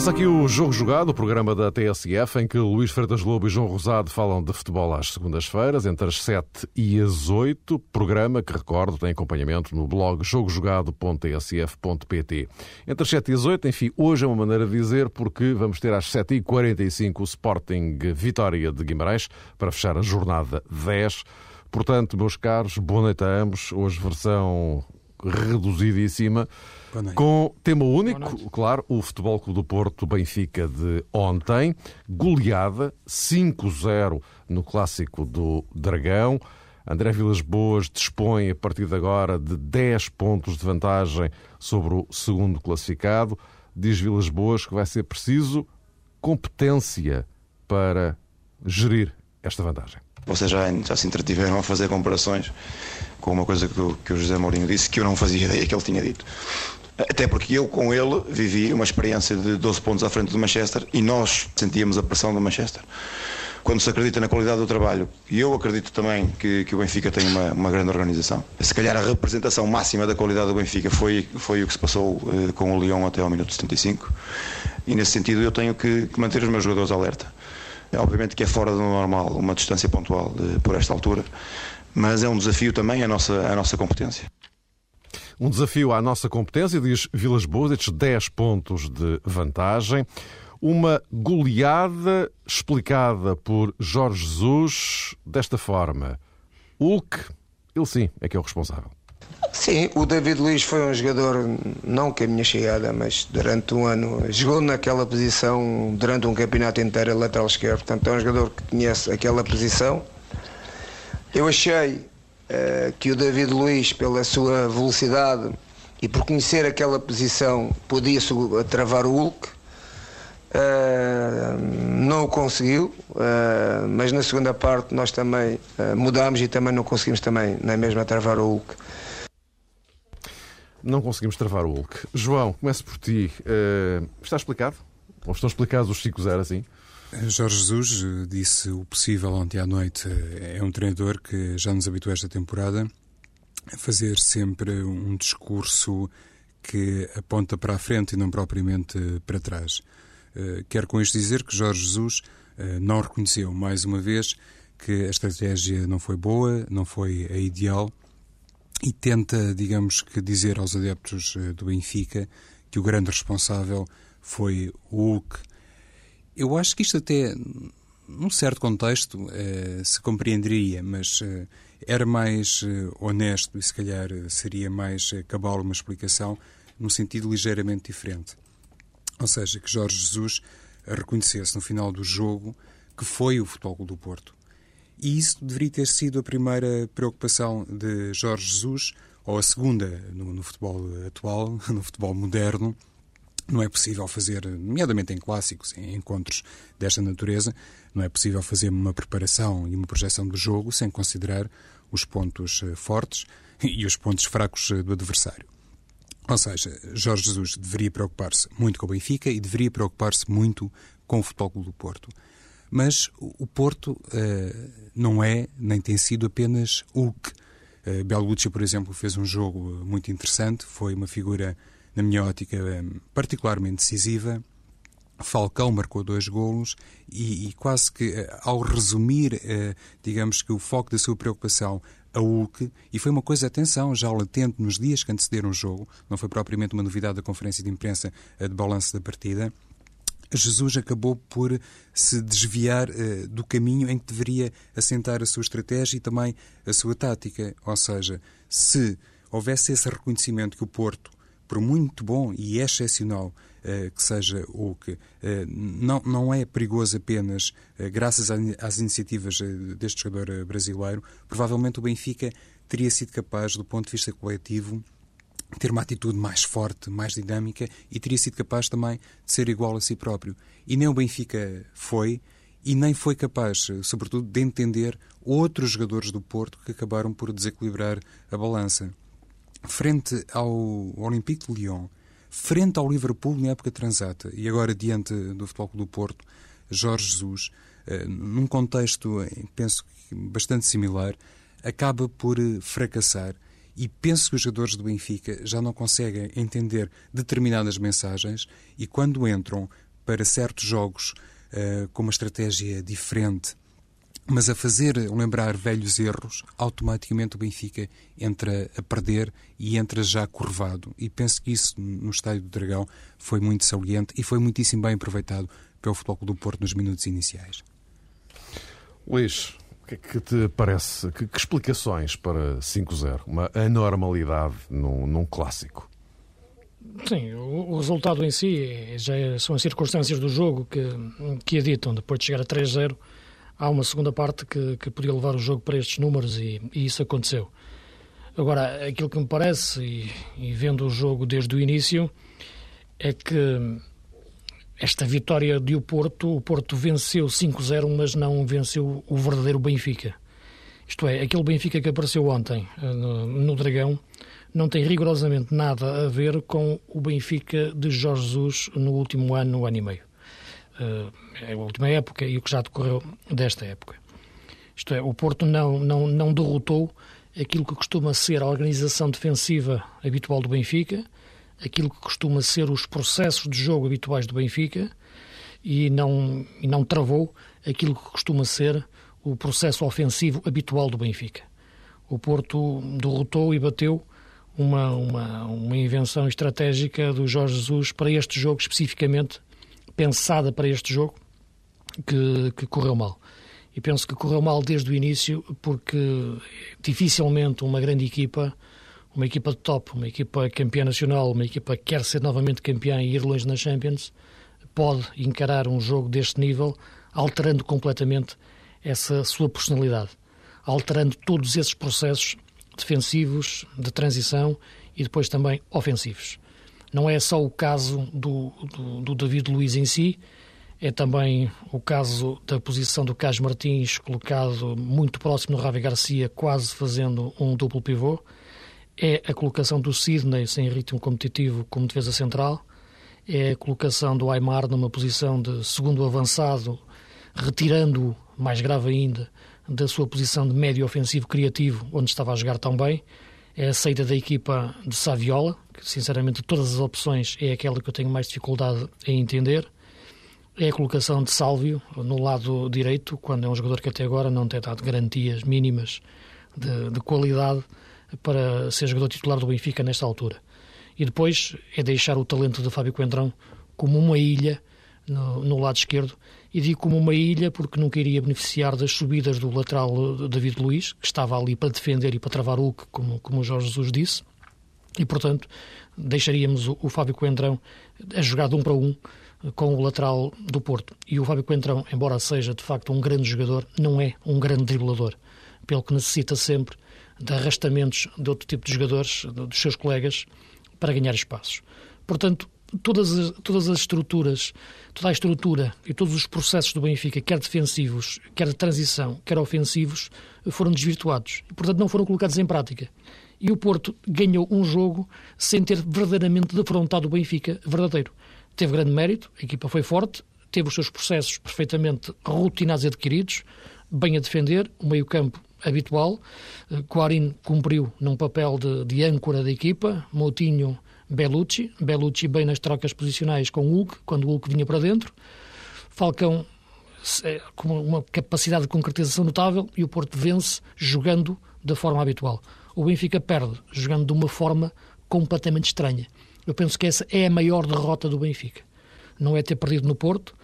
Começa aqui o Jogo Jogado, o programa da TSF, em que Luís Freitas Lobo e João Rosado falam de futebol às segundas-feiras, entre as 7 e as 8. Programa que, recordo, tem acompanhamento no blog jogojogado.tsf.pt. Entre as 7 e as 8, enfim, hoje é uma maneira de dizer, porque vamos ter às 7h45 o Sporting Vitória de Guimarães, para fechar a jornada 10. Portanto, meus caros, boa noite a ambos. Hoje, versão reduzidíssima. Com tema único, claro, o Futebol Clube do Porto Benfica de ontem, goleada 5-0 no clássico do Dragão. André Vilas Boas dispõe a partir de agora de 10 pontos de vantagem sobre o segundo classificado. Diz Vilas Boas que vai ser preciso competência para gerir esta vantagem. Vocês já, já se entretiveram a fazer comparações com uma coisa que o, que o José Mourinho disse que eu não fazia ideia que ele tinha dito. Até porque eu, com ele, vivi uma experiência de 12 pontos à frente do Manchester e nós sentíamos a pressão do Manchester. Quando se acredita na qualidade do trabalho, e eu acredito também que, que o Benfica tem uma, uma, grande organização, se calhar a representação máxima da qualidade do Benfica foi, foi o que se passou eh, com o Lyon até ao minuto 75, e nesse sentido eu tenho que, que manter os meus jogadores alerta. É, obviamente que é fora do normal uma distância pontual de, por esta altura, mas é um desafio também a nossa, a nossa competência. Um desafio à nossa competência, diz Vilas Boas, estes 10 pontos de vantagem. Uma goleada explicada por Jorge Jesus desta forma. Hulk, ele sim, é que é o responsável. Sim, o David Luiz foi um jogador, não que a minha chegada, mas durante um ano, jogou naquela posição durante um campeonato inteiro, lateral esquerdo. Portanto, é um jogador que conhece aquela posição. Eu achei eh, que o David Luiz, pela sua velocidade e por conhecer aquela posição, podia travar o Hulk. Uh, não o conseguiu, uh, mas na segunda parte nós também uh, mudámos e também não conseguimos também na mesma travar o Hulk. Não conseguimos travar o Hulk. João, começo por ti. está explicado? Ou estão explicados os 5-0 assim? Jorge Jesus eh, disse o possível ontem à noite. Eh, é um treinador que já nos habituou esta temporada a fazer sempre um discurso que aponta para a frente e não propriamente para trás. Quero com isto dizer que Jorge Jesus não reconheceu, mais uma vez, que a estratégia não foi boa, não foi a ideal e tenta, digamos que, dizer aos adeptos do Benfica que o grande responsável foi o Hulk, eu acho que isto até, num certo contexto, eh, se compreenderia, mas eh, era mais eh, honesto e se calhar seria mais cabal uma explicação num sentido ligeiramente diferente. Ou seja, que Jorge Jesus reconhecesse no final do jogo que foi o Futebol do Porto. E isso deveria ter sido a primeira preocupação de Jorge Jesus, ou a segunda no, no futebol atual, no futebol moderno, não é possível fazer, nomeadamente em clássicos, em encontros desta natureza, não é possível fazer uma preparação e uma projeção do jogo sem considerar os pontos eh, fortes e os pontos fracos eh, do adversário. Ou seja, Jorge Jesus deveria preocupar-se muito com o Benfica e deveria preocupar-se muito com o Futebol do Porto. Mas o Porto uh, não é, nem tem sido apenas que. Uh, Bellucci, por exemplo, fez um jogo muito interessante, foi uma figura na minha ótica, é particularmente decisiva. Falcão marcou dois golos e, e quase que eh, ao resumir, eh, digamos que o foco da sua preocupação a Hulk, e foi uma coisa, atenção, já latente nos dias que antecederam o jogo, não foi propriamente uma novidade da conferência de imprensa de balanço da partida, Jesus acabou por se desviar uh, do caminho em que deveria assentar a sua estratégia e também a sua tática. Ou seja, se houvesse esse reconhecimento que o Porto por muito bom e excepcional uh, que seja o que, uh, não, não é perigoso apenas graças às iniciativas deste jogador brasileiro. Provavelmente o Benfica teria sido capaz, do ponto de vista coletivo, ter uma atitude mais forte, mais dinâmica e teria sido capaz também de ser igual a si próprio. E nem o Benfica foi e nem foi capaz, sobretudo, de entender outros jogadores do Porto que acabaram por desequilibrar a balança frente ao Olympique de Lyon, frente ao Liverpool na época transata e agora diante do Futebol do Porto, Jorge Jesus, eh, num contexto, eh, penso bastante similar, acaba por eh, fracassar e penso que os jogadores do Benfica já não conseguem entender determinadas mensagens e quando entram para certos jogos uh, com uma estratégia diferente, mas a fazer lembrar velhos erros, automaticamente o Benfica entra a perder e entra já curvado. E penso que isso no Estádio do Dragão foi muito saliente e foi muitíssimo bem aproveitado pelo Futebol do Porto nos minutos iniciais. Luís, que que te parece? Que, que explicações para 5-0? Uma anormalidade num, num clássico? Sim, o, o, resultado em si é, já é, são as circunstâncias do jogo que, que editam. Depois de chegar a 3-0, há uma segunda parte que, que podia levar o jogo para estes números e, e isso aconteceu. Agora, aquilo que me parece, e, e, vendo o jogo desde o início, é que esta vitória de o Porto, o Porto venceu 5-0, mas não venceu o verdadeiro Benfica. Isto é, aquele Benfica que apareceu ontem eh, no, Dragão não tem rigorosamente nada a ver com o Benfica de Jorge Jesus no último ano, ano e meio. Uh, é a última época e o que já decorreu desta época. Isto é, o Porto não, não, não derrotou aquilo que costuma ser a organização defensiva habitual do Benfica, aquilo que costuma ser os processos de jogo habituais do Benfica e não, e não travou aquilo que costuma ser o processo ofensivo habitual do Benfica. O Porto derrotou e bateu uma, uma, uma invenção estratégica do Jorge Jesus para este jogo, especificamente pensada para este jogo, que, que correu mal. E penso que correu mal desde o início, porque dificilmente uma grande equipa, uma equipa de top, uma equipa campeã nacional, uma equipa que quer ser novamente campeã e ir longe na Champions, pode encarar um jogo deste nível, alterando completamente essa sua personalidade, alterando todos esses processos defensivos, de transição e depois também ofensivos. Não é só o caso do, do, do David Luiz em si, é também o caso da posição do Carlos Martins, colocado muito próximo do Ravi Garcia, quase fazendo um duplo pivô. É a colocação do Sidney sem ritmo competitivo como defesa central. É a colocação do Aymar numa posição de segundo avançado, retirando-o, mais grave ainda, da sua posição de médio ofensivo criativo, onde estava a jogar tão bem. É a saída da equipa de Saviola, que sinceramente de todas as opções é aquela que eu tenho mais dificuldade em entender. É a colocação de Sálvio no lado direito, quando é um jogador que até agora não tem dado garantias mínimas de, de qualidade para ser jogador titular do Benfica nesta altura. E depois é deixar o talento de Fábio Coentrão como uma ilha no, no, lado esquerdo e digo como uma ilha porque nunca iria beneficiar das subidas do lateral David Luiz, que estava ali para defender e para travar o Hulk, como, como o Jorge Jesus disse, e portanto deixaríamos o, o Fábio Coentrão a jogar de um para um com o lateral do Porto. E o Fábio Coentrão, embora seja de facto um grande jogador, não é um grande driblador, pelo que necessita sempre de arrastamentos de outro tipo de jogadores, dos seus colegas, para ganhar espaços. Portanto, todas as, todas as estruturas, toda a estrutura e todos os processos do Benfica, quer defensivos, quer de transição, quer ofensivos, foram desvirtuados e, portanto, não foram colocados em prática. E o Porto ganhou um jogo sem ter verdadeiramente defrontado o Benfica verdadeiro. Teve grande mérito, a equipa foi forte, teve os seus processos perfeitamente rotinados e adquiridos, bem a defender, o meio-campo habitual. Quarin cumpriu num papel de, de âncora da equipa, Moutinho Bellucci, Bellucci bem nas trocas posicionais com Hulk, quando Hulk vinha para dentro, Falcão é, com uma capacidade de concretização notável e o Porto vence jogando da forma habitual. O Benfica perde jogando de uma forma completamente estranha. Eu penso que essa é a maior derrota do Benfica. Não é ter perdido no Porto,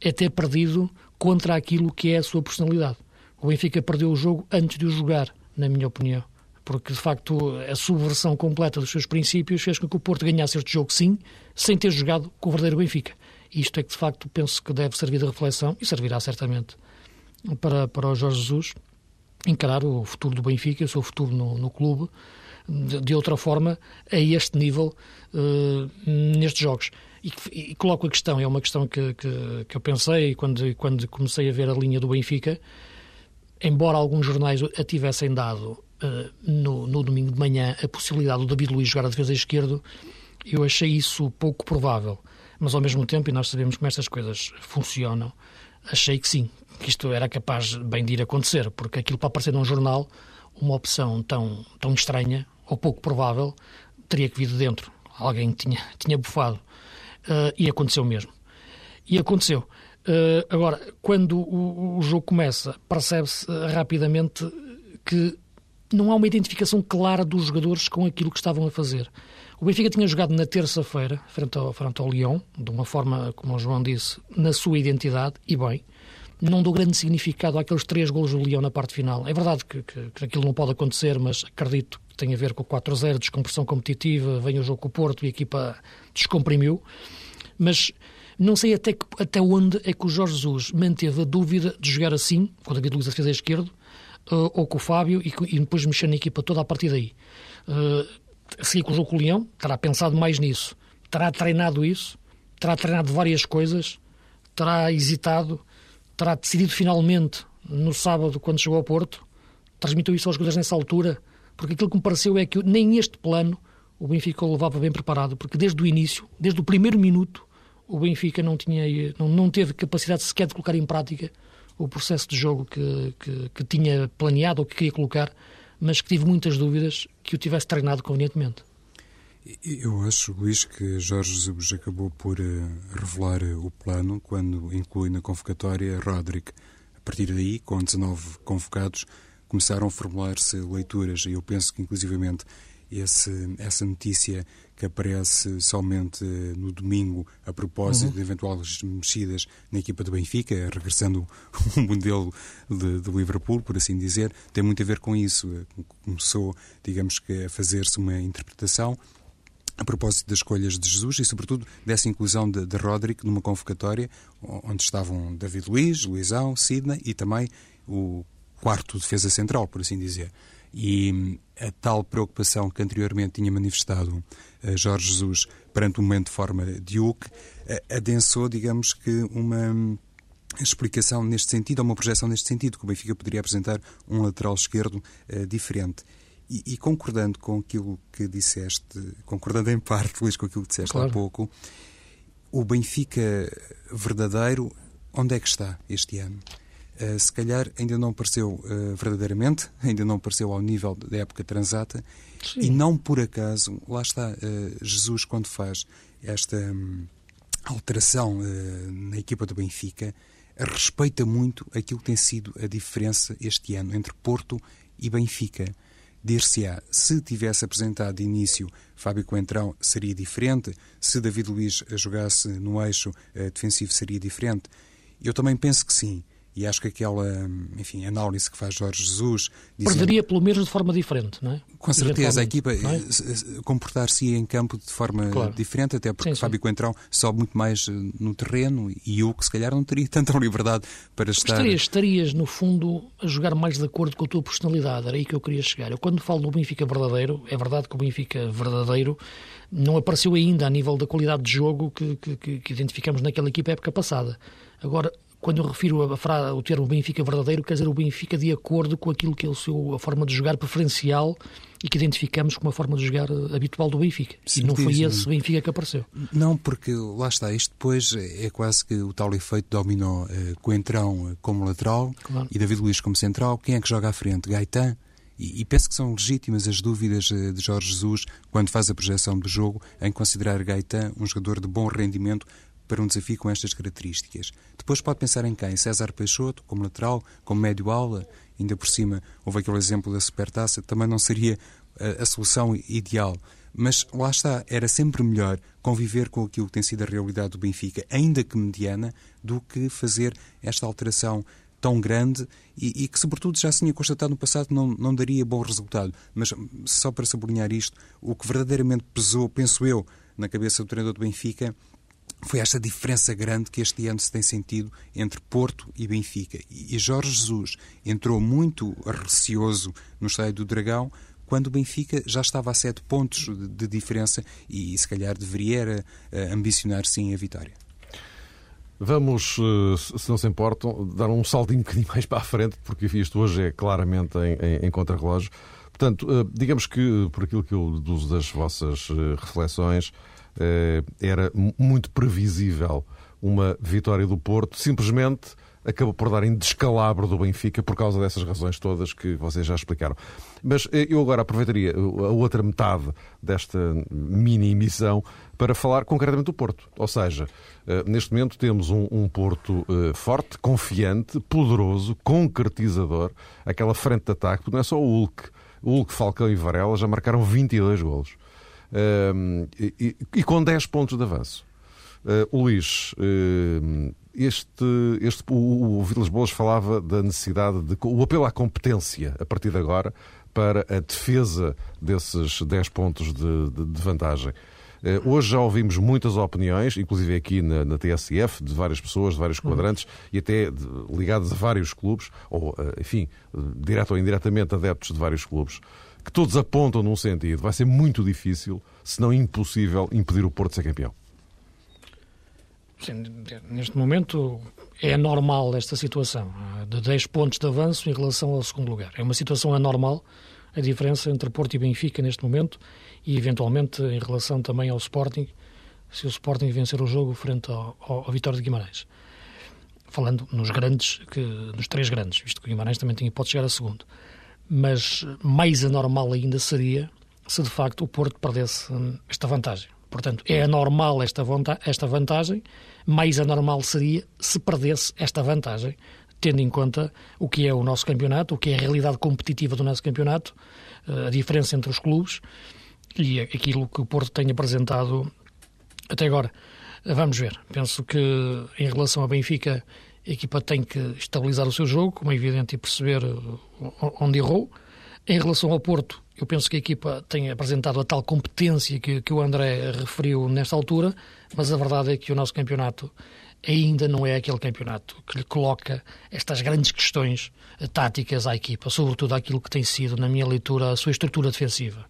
é ter perdido contra aquilo que é a sua personalidade. O Benfica perdeu o jogo antes de o jogar, na minha opinião porque de facto a subversão completa dos seus princípios fez com que o Porto ganhasse este jogo, sim, sem ter jogado com o verdadeiro Benfica. Isto é que de facto penso que deve servir de reflexão e servirá certamente para, para o Jorge Jesus encarar o futuro do Benfica, o seu futuro no, no clube, de, de, outra forma, a este nível, uh, nestes jogos. E, e, coloco a questão, é uma questão que, que, que eu pensei quando, quando comecei a ver a linha do Benfica, embora alguns jornais a tivessem dado uh, no, no, domingo de manhã a possibilidade do David Luiz jogar a defesa esquerdo, eu achei isso pouco provável. Mas ao mesmo tempo, e nós sabemos como estas coisas funcionam, achei que sim, que isto era capaz bem de ir acontecer, porque aquilo para aparecer num jornal, uma opção tão, tão estranha ou pouco provável, teria que vir de dentro. Alguém tinha, tinha bufado. Uh, e aconteceu mesmo. E aconteceu. Uh, agora, quando o, o jogo começa, percebe-se rapidamente que não há uma identificação clara dos jogadores com aquilo que estavam a fazer. O Benfica tinha jogado na terça-feira, frente ao, frente ao Lyon, de uma forma, como o João disse, na sua identidade, e bem, não dou grande significado àqueles três golos do Lyon na parte final. É verdade que, que, que aquilo não pode acontecer, mas acredito que tem a ver com o 4-0, descompressão competitiva, vem o jogo com o Porto e a equipa descomprimiu. Mas não sei até, que, até onde é que o Jorge Jesus manteve a dúvida de jogar assim, com o David Luiz a defesa esquerdo, uh, ou com o Fábio, e, e, depois mexer na equipa toda a partir daí. Uh, seguir com o jogo com o Leão, terá pensado mais nisso, terá treinado isso, terá treinado várias coisas, terá hesitado, terá decidido finalmente no sábado, quando chegou ao Porto, transmitiu isso aos jogadores nessa altura, porque aquilo que me pareceu é que nem este plano o Benfica o levava bem preparado, porque desde o início, desde o primeiro minuto, o Benfica não, tinha, não, não teve capacidade sequer de colocar em prática o processo de jogo que, que, que tinha planeado ou que queria colocar, mas que tive muitas dúvidas que o tivesse treinado convenientemente. Eu acho, Luís, que Jorge Jesus acabou por uh, revelar uh, o plano quando inclui na convocatória Roderick. A partir daí, com 19 convocados, começaram a formular-se leituras e eu penso que, inclusivamente, esse, essa notícia que aparece somente no domingo a propósito uhum. de eventuais mexidas na equipa do Benfica, regressando um modelo de, de, Liverpool, por assim dizer, tem muito a ver com isso. Começou, digamos que, a fazer-se uma interpretação a propósito das escolhas de Jesus e, sobretudo, dessa inclusão de, de Roderick numa convocatória onde estavam David Luiz, Luizão, Sidney e também o quarto defesa central, por assim dizer. E a tal preocupação que anteriormente tinha manifestado uh, Jorge Jesus perante o momento de forma de Hulk, uh, adensou, digamos que, uma explicação neste sentido, ou uma projeção neste sentido, que o Benfica poderia apresentar um lateral esquerdo uh, diferente. E, e, concordando com aquilo que disseste, concordando em parte, Luís, com aquilo que disseste claro. há pouco, o Benfica verdadeiro, onde é que está este ano? Uh, se calhar ainda não apareceu uh, verdadeiramente, ainda não apareceu ao nível da época transata, Sim. e não por acaso, lá está, uh, Jesus, quando faz esta um, alteração na equipa do Benfica, respeita muito aquilo que tem sido a diferença este ano entre Porto e Benfica. Dir-se-á, se tivesse apresentado de início Fábio Coentrão, seria diferente, se David Luiz jogasse no eixo defensivo, seria diferente. Eu também penso que sim. E acho que aquela, enfim, análise que faz Jorge Jesus... Dizendo... Perderia pelo menos de forma diferente, não é? Com certeza, a equipa é? comportar-se em campo de forma claro. diferente, até porque sim, Fábio sim. Coentrão sobe muito mais eh, no terreno e o que se calhar não teria tanta liberdade para estar... Estarias, estarias, no fundo, a jogar mais de acordo com a tua personalidade, era aí que eu queria chegar. Eu quando falo do Benfica verdadeiro, é verdade que o Benfica verdadeiro não apareceu ainda a nível da qualidade de jogo que, que, que identificamos naquela equipa época passada. Agora, quando eu refiro a, a, o termo Benfica verdadeiro, quer dizer o Benfica de acordo com aquilo que é o seu, a forma de jogar preferencial e que identificamos como a forma de jogar eh, habitual do Benfica. Sim, e não foi esse Benfica que apareceu. Não, porque lá está, isto depois é quase que o tal efeito dominó eh, Coentrão eh, como lateral claro. e David Luiz como central. Quem é que joga à frente? Gaetan? E, e penso que são legítimas as dúvidas de Jorge Jesus quando faz a projeção do jogo em considerar Gaetan um jogador de bom rendimento para um desafio com estas características. Depois pode pensar em quem? César Peixoto, como lateral, como médio-ala, ainda por cima houve aquele exemplo da supertaça, também não seria a, eh, a solução ideal. Mas lá está, era sempre melhor conviver com aquilo que tem sido a realidade do Benfica, ainda que mediana, do que fazer esta alteração tão grande e, e, que, sobretudo, já se tinha constatado no passado não, não daria bom resultado. Mas, só para sublinhar isto, o que verdadeiramente pesou, penso eu, na cabeça do treinador do Benfica foi esta diferença grande que este ano se tem sentido entre Porto e Benfica. E Jorge Jesus entrou muito receoso no estádio do Dragão, quando o Benfica já estava a sete pontos de, diferença e, se calhar, deveria uh, ambicionar sim a vitória. Vamos, eh, se não se importam, dar um saltinho um bocadinho mais para a frente, porque isto hoje é claramente em, em, em contrarrelógio. Portanto, eh, digamos que, por aquilo que eu deduzo das vossas reflexões, era muito previsível uma vitória do Porto, simplesmente acabou por dar em descalabro do Benfica por causa dessas razões todas que vocês já explicaram. Mas eh, eu agora aproveitaria a outra metade desta mini emissão para falar concretamente do Porto. Ou seja, eh, neste momento temos um, um Porto forte, confiante, poderoso, concretizador, aquela frente de ataque, porque não é só o Hulk. O Hulk, Falcão e Varela já marcaram 22 golos. Uh, e, e, com 10 pontos de avanço. Uh, Luís, este, este, o, o Vilas Boas falava da necessidade de o apelo à competência a partir de agora para a defesa desses 10 pontos de, de, de vantagem. Eh, hoje já ouvimos muitas opiniões, inclusive aqui na, na TSF, de várias pessoas, de vários quadrantes e até de, ligados a vários clubes, ou, eh, enfim, direto ou indiretamente adeptos de vários clubes, que todos apontam num sentido. Vai ser muito difícil, se não impossível, impedir o Porto de ser campeão. Sim, neste momento é anormal esta situação, de 10 pontos de avanço em relação ao segundo lugar. É uma situação anormal a diferença entre Porto e Benfica neste momento e eventualmente em relação também ao Sporting, se o Sporting vencer o jogo frente ao, ao Vitória de Guimarães. Falando nos grandes, que, nos três grandes, visto que o Guimarães também tem, pode chegar a segundo. Mas mais anormal ainda seria se de facto o Porto perdesse hum, esta vantagem. Portanto, é anormal esta, esta vantagem, mais anormal seria se perdesse esta vantagem, tendo em conta o que é o nosso campeonato, o que é a realidade competitiva do nosso campeonato, eh, a diferença entre os clubes e aquilo que o Porto tem apresentado até agora. Vamos ver. Penso que em relação ao Benfica, a equipa tem que estabilizar o seu jogo, como é evidente, e perceber eh, onde errou. Em relação ao Porto, eu penso que a equipa tem apresentado a tal competência que, que o André referiu nesta altura, mas a verdade é que o nosso campeonato ainda não é aquele campeonato que lhe coloca estas grandes questões táticas à equipa, sobretudo aquilo que tem sido, na minha leitura, a sua estrutura defensiva.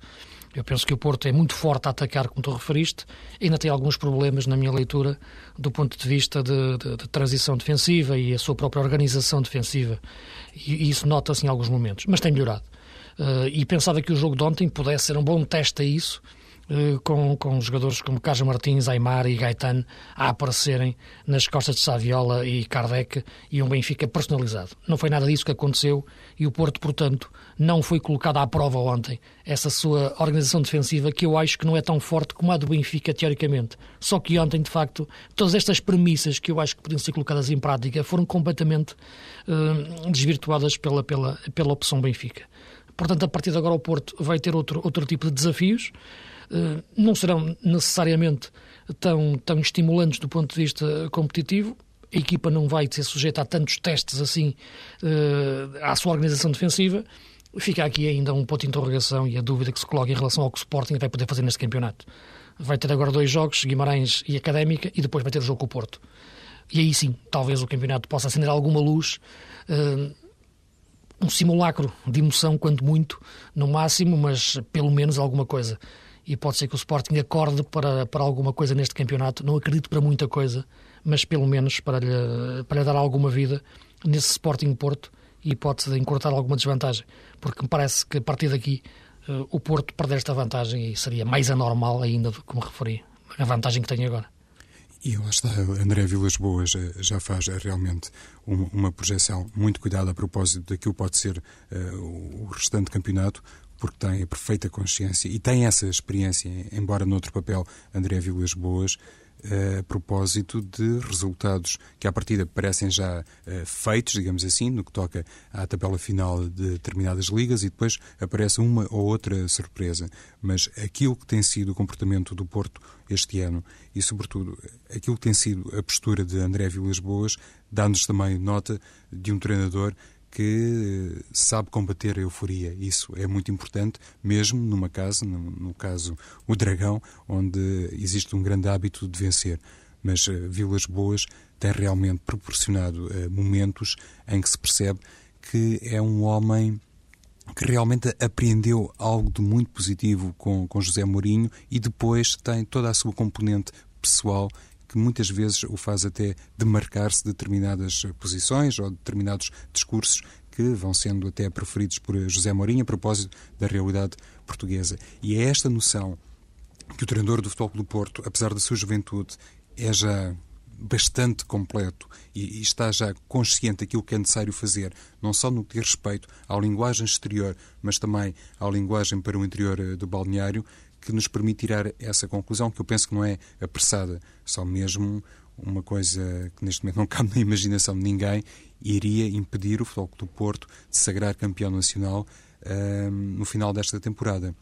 Eu penso que o Porto é muito forte a atacar, como tu referiste, ainda tem alguns problemas, na minha leitura, do ponto de vista de, de, de transição defensiva e a sua própria organização defensiva. E, e isso nota-se em alguns momentos, mas tem melhorado. Uh, e pensava que o jogo de ontem pudesse ser um bom teste a isso, com, com jogadores como Caja Martins, Aymar e Gaetan a aparecerem nas costas de Saviola e Kardec e um Benfica personalizado. Não foi nada disso que aconteceu e o Porto, portanto, não foi colocado à prova ontem essa sua organização defensiva que eu acho que não é tão forte como a do Benfica, teoricamente. Só que ontem, de facto, todas estas premissas que eu acho que podiam ser colocadas em prática foram completamente uh, desvirtuadas pela, pela, pela opção Benfica. Portanto, a partir de agora o Porto vai ter outro, outro tipo de desafios. Uh, não serão necessariamente tão, tão estimulantes do ponto de vista competitivo. A equipa não vai ser sujeita a tantos testes assim uh, à sua organização defensiva. Fica aqui ainda um ponto de interrogação e a dúvida que se coloca em relação ao que o Sporting vai poder fazer neste campeonato. Vai ter agora dois jogos, Guimarães e Académica, e depois vai ter o jogo com o Porto. E aí sim, talvez o campeonato possa acender alguma luz. Uh, um simulacro de emoção, quanto muito, no máximo, mas pelo menos alguma coisa. E pode ser que o Sporting acorde para, para alguma coisa neste campeonato. Não acredito para muita coisa, mas pelo menos para lhe, para lhe dar alguma vida nesse Sporting Porto e pode encurtar alguma desvantagem. Porque me parece que a partir daqui uh, o Porto perder esta vantagem e seria mais anormal ainda do que me referi, a vantagem que tem agora. E lá está, André Vilas Boas já faz realmente uma projeção muito cuidada a propósito daquilo que pode ser uh, o restante campeonato, porque tem a perfeita consciência e tem essa experiência, embora noutro papel, André Vilas Boas, a propósito de resultados que, à partida, parecem já uh, feitos, digamos assim, no que toca à tabela final de determinadas ligas, e depois aparece uma ou outra surpresa. Mas aquilo que tem sido o comportamento do Porto este ano e, sobretudo, aquilo que tem sido a postura de André Vilas Boas, dá-nos também nota de um treinador que eh, sabe combater a euforia. Isso é muito importante, mesmo numa casa, no, no caso o Dragão, onde existe um grande hábito de vencer. Mas uh, Vilas Boas tem realmente proporcionado uh, momentos em que se percebe que é um homem que realmente apreendeu algo de muito positivo com, com José Mourinho e depois tem toda a sua componente pessoal que muitas vezes o faz até demarcar-se de determinadas posições ou determinados discursos que vão sendo até preferidos por José Mourinho a propósito da realidade portuguesa. E é esta noção que o treinador do Futebol do Porto, apesar da sua juventude, é já bastante completo e, e, está já consciente daquilo que é necessário fazer, não só no que diz respeito à linguagem exterior, mas também à linguagem para o interior eh, do balneário, que nos permite tirar essa conclusão, que eu penso que não é apressada, só mesmo uma coisa que neste momento não cabe na imaginação de ninguém, iria impedir o Futebol do Porto de sagrar campeão nacional no final desta temporada.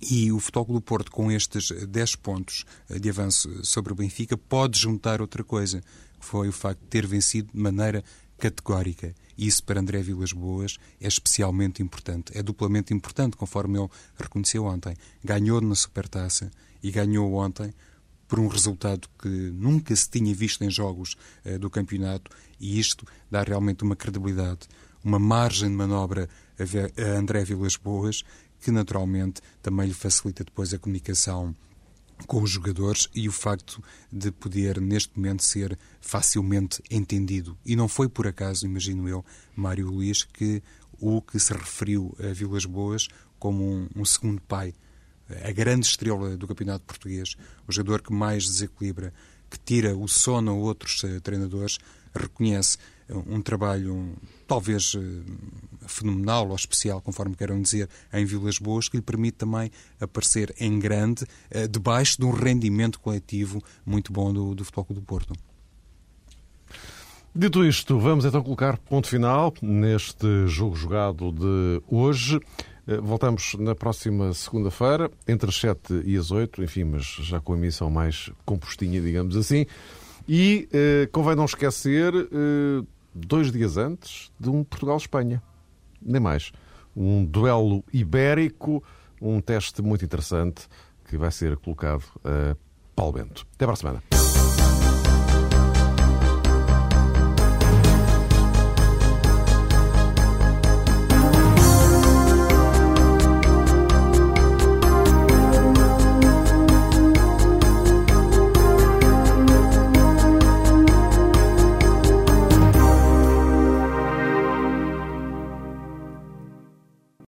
E o Futebol do Porto, com estes 10 pontos de avanço sobre o Benfica, pode juntar outra coisa, que foi o facto de ter vencido de maneira categórica. E isso para André Vilas Boas é especialmente importante. É duplamente importante, conforme ele reconheceu ontem. Ganhou na Supertaça e ganhou ontem por um resultado que nunca se tinha visto em jogos uh, do campeonato e isto dá realmente uma credibilidade, uma margem de manobra a, a André Vilas Boas que naturalmente também lhe facilita depois a comunicação com os jogadores e o facto de poder, neste momento, ser facilmente entendido. E não foi por acaso, imagino eu, Mário Luís, que o que se referiu a Vilas Boas como um, um segundo pai, a grande estrela do campeonato português, o jogador que mais desequilibra, que tira o sono a outros uh, treinadores, reconhece um trabalho talvez eh, fenomenal ou especial, conforme queiram dizer, em Vilas Boas, que lhe permite também aparecer em grande, eh, debaixo de um rendimento coletivo muito bom do, do Futebol Clube do Porto. Dito isto, vamos então colocar ponto final neste jogo jogado de hoje. Eh, voltamos na próxima segunda-feira, entre as 7 e as 8, enfim, mas já com a emissão mais compostinha, digamos assim. E eh, convém não esquecer eh, dois dias antes de um Portugal-Espanha. Nem mais. Um duelo ibérico, um teste muito interessante que vai ser colocado a Paulo Bento. Até para a semana.